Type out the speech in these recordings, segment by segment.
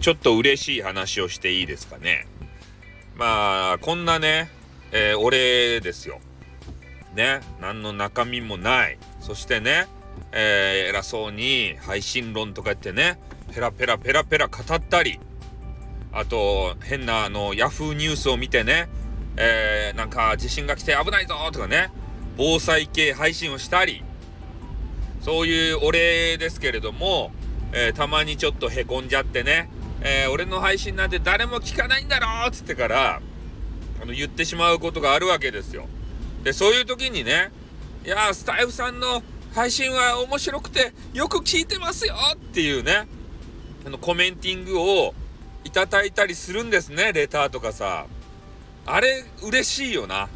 ちょっと嬉しい話をしていいですかね。まあ、こんなね、えー、俺ですよ。ね、何の中身もない。そしてね、えー、偉そうに配信論とか言ってね、ペラペラペラペラ語ったり、あと、変なあの、ヤフーニュースを見てね、えー、なんか地震が来て危ないぞとかね、防災系配信をしたり、そういう俺ですけれども、えー、たまにちょっとへこんじゃってね、えー、俺の配信なんて誰も聞かないんだろっつってから、あの、言ってしまうことがあるわけですよ。で、そういう時にね、いやスタイフさんの配信は面白くてよく聞いてますよっていうね、あの、コメンティングをいただいたりするんですね、レターとかさ。あれ、嬉しいよな。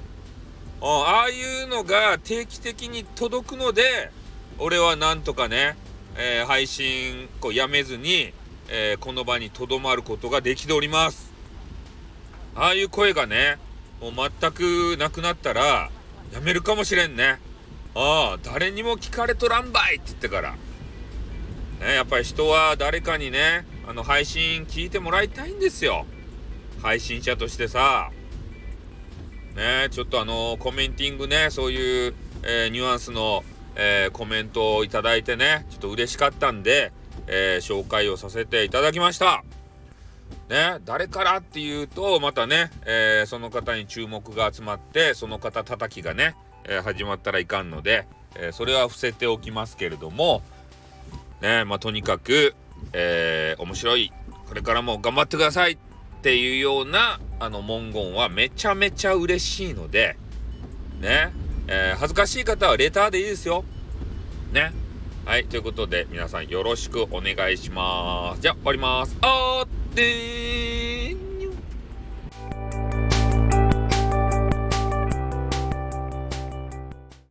ああいうのが定期的に届くので、俺はなんとかね、えー、配信こうやめずに、えー、この場にとどまることができております。ああいう声がね、もう全くなくなったら、やめるかもしれんね。ああ、誰にも聞かれとらんばいって言ってから。ね、やっぱり人は誰かにね、あの配信聞いてもらいたいんですよ。配信者としてさ。ね、ちょっとあのコメンティングね、そういう、えー、ニュアンスの、えー、コメントをいただいてね、ちょっと嬉しかったんで、えー、紹介をさせていただきました。ね、誰からっていうと、またね、えー、その方に注目が集まって、その方叩きがね、えー、始まったらいかんので、えー、それは伏せておきますけれども、ね、まあ、とにかく、え面白い、これからも頑張ってくださいっていうような、あの、文言はめちゃめちゃ嬉しいので、ね、え恥ずかしい方はレターでいいですよ。ね。はい、ということで皆さんよろしくお願いします。じゃあ終わります。あーってー